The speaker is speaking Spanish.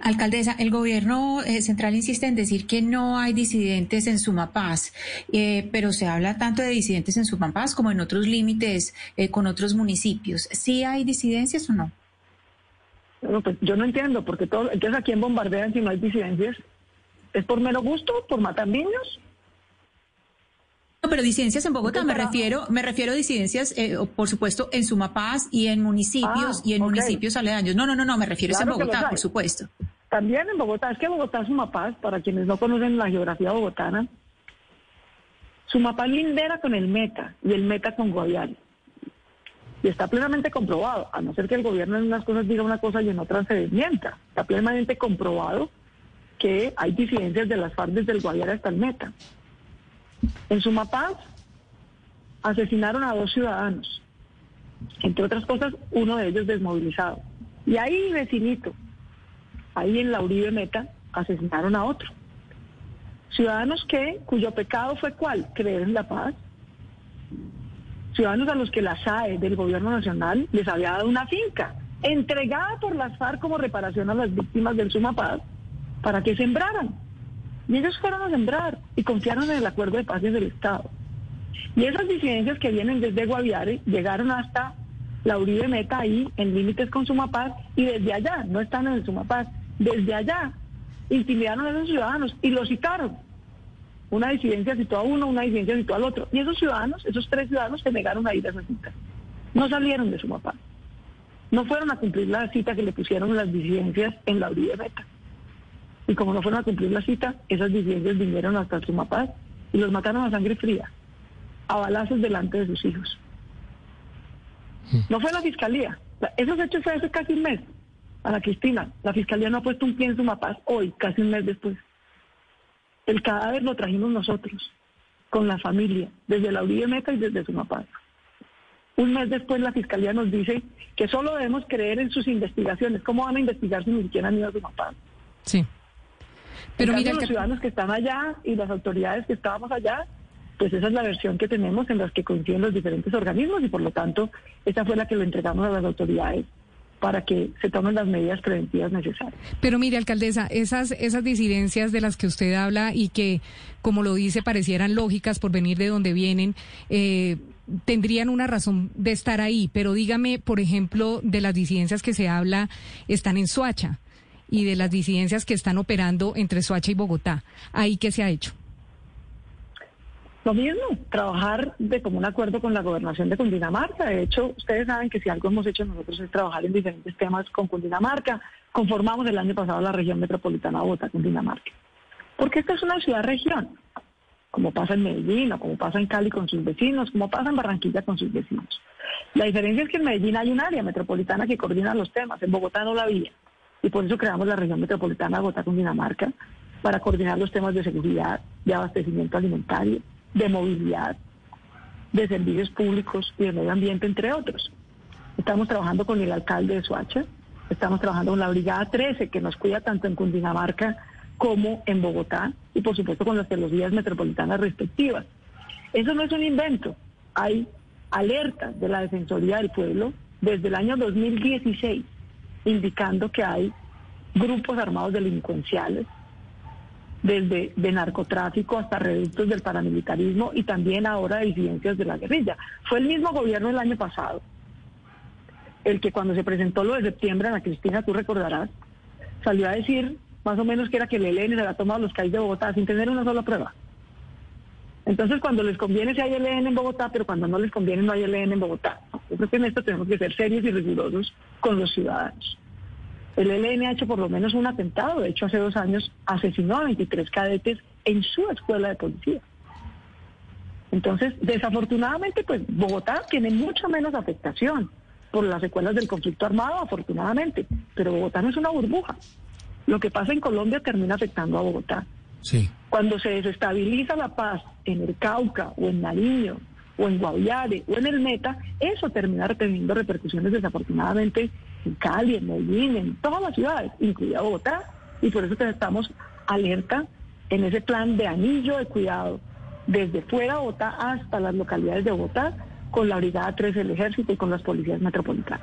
Alcaldesa, el gobierno eh, central insiste en decir que no hay disidentes en Sumapaz, eh, pero se habla tanto de disidentes en Sumapaz como en otros límites eh, con otros municipios. ¿Sí hay disidencias o no? pues yo no entiendo, porque todo, entonces a quién bombardean si no hay disidencias. ¿Es por mero gusto? ¿Por matar niños? No, pero disidencias en Bogotá, me refiero, me refiero a disidencias, eh, por supuesto, en Sumapaz y en municipios y en municipios aledaños. No, no, no, no, me refiero a en Bogotá, por supuesto. También en Bogotá, es que Bogotá, Sumapaz, para quienes no conocen la geografía bogotana, Sumapaz lindera con el Meta y el Meta con Guaviare. Y está plenamente comprobado, a no ser que el gobierno en unas cosas diga una cosa y en otras se desmienta. Está plenamente comprobado que hay disidencias de las FARC desde el Guaviare hasta el Meta. En Sumapaz asesinaron a dos ciudadanos, entre otras cosas, uno de ellos desmovilizado. Y ahí, vecinito, ahí en la Uribe Meta, asesinaron a otro. Ciudadanos que, cuyo pecado fue cuál? Creer en la paz. Ciudadanos a los que la SAE del gobierno nacional les había dado una finca, entregada por las FARC como reparación a las víctimas del Sumapaz, para que sembraran. Y ellos fueron a sembrar y confiaron en el acuerdo de paz del Estado. Y esas disidencias que vienen desde Guaviare llegaron hasta la Uribe Meta ahí en límites con Sumapaz y desde allá, no están en el Sumapaz, desde allá intimidaron a esos ciudadanos y los citaron. Una disidencia citó a uno, una disidencia citó al otro. Y esos ciudadanos, esos tres ciudadanos se negaron a ir a esa cita. No salieron de Sumapaz. No fueron a cumplir la cita que le pusieron las disidencias en la Uribe Meta. Y como no fueron a cumplir la cita, esas disidencias vinieron hasta Sumapaz y los mataron a sangre fría, a balazos delante de sus hijos. No fue la fiscalía. Esos hechos fue hace casi un mes. A la Cristina, la fiscalía no ha puesto un pie en Sumapaz hoy, casi un mes después. El cadáver lo trajimos nosotros, con la familia, desde la Uribe Meta y desde Sumapaz. Un mes después la fiscalía nos dice que solo debemos creer en sus investigaciones. ¿Cómo van a investigar si ni siquiera han ido a Sumapaz? Sí. Pero mira, los ciudadanos que están allá y las autoridades que estábamos allá, pues esa es la versión que tenemos en las que coinciden los diferentes organismos y por lo tanto esa fue la que lo entregamos a las autoridades para que se tomen las medidas preventivas necesarias. Pero mire, alcaldesa, esas, esas disidencias de las que usted habla y que, como lo dice, parecieran lógicas por venir de donde vienen, eh, tendrían una razón de estar ahí. Pero dígame, por ejemplo, de las disidencias que se habla, están en Suacha y de las disidencias que están operando entre Soacha y Bogotá. ¿Ahí qué se ha hecho? Lo mismo, trabajar de común acuerdo con la gobernación de Cundinamarca. De hecho, ustedes saben que si algo hemos hecho nosotros es trabajar en diferentes temas con Cundinamarca. Conformamos el año pasado la región metropolitana Bogotá, Cundinamarca. Porque esta es una ciudad-región, como pasa en Medellín, o como pasa en Cali con sus vecinos, como pasa en Barranquilla con sus vecinos. La diferencia es que en Medellín hay un área metropolitana que coordina los temas, en Bogotá no la había y por eso creamos la región metropolitana Bogotá con Dinamarca para coordinar los temas de seguridad, de abastecimiento alimentario, de movilidad, de servicios públicos y de medio ambiente, entre otros. Estamos trabajando con el alcalde de Soacha, estamos trabajando con la Brigada 13, que nos cuida tanto en Cundinamarca como en Bogotá, y por supuesto con las teologías metropolitanas respectivas. Eso no es un invento, hay alertas de la Defensoría del Pueblo desde el año 2016 indicando que hay grupos armados delincuenciales, desde de narcotráfico hasta reductos del paramilitarismo y también ahora disidencias de la guerrilla. Fue el mismo gobierno el año pasado, el que cuando se presentó lo de septiembre, Ana Cristina, tú recordarás, salió a decir más o menos que era que el ELN se había tomado los calles de Bogotá sin tener una sola prueba. Entonces, cuando les conviene si hay ELN en Bogotá, pero cuando no les conviene no hay ELN en Bogotá. Yo creo que en esto tenemos que ser serios y rigurosos con los ciudadanos. El ELN ha hecho por lo menos un atentado. De hecho, hace dos años asesinó a 23 cadetes en su escuela de policía. Entonces, desafortunadamente, pues Bogotá tiene mucha menos afectación por las secuelas del conflicto armado, afortunadamente. Pero Bogotá no es una burbuja. Lo que pasa en Colombia termina afectando a Bogotá. Cuando se desestabiliza la paz en el Cauca o en Nariño o en Guaviare o en el Meta, eso termina teniendo repercusiones desafortunadamente en Cali, en Medellín, en todas las ciudades, incluida Bogotá, y por eso estamos alerta en ese plan de anillo de cuidado desde fuera de Bogotá hasta las localidades de Bogotá con la Brigada 3 del Ejército y con las policías metropolitanas.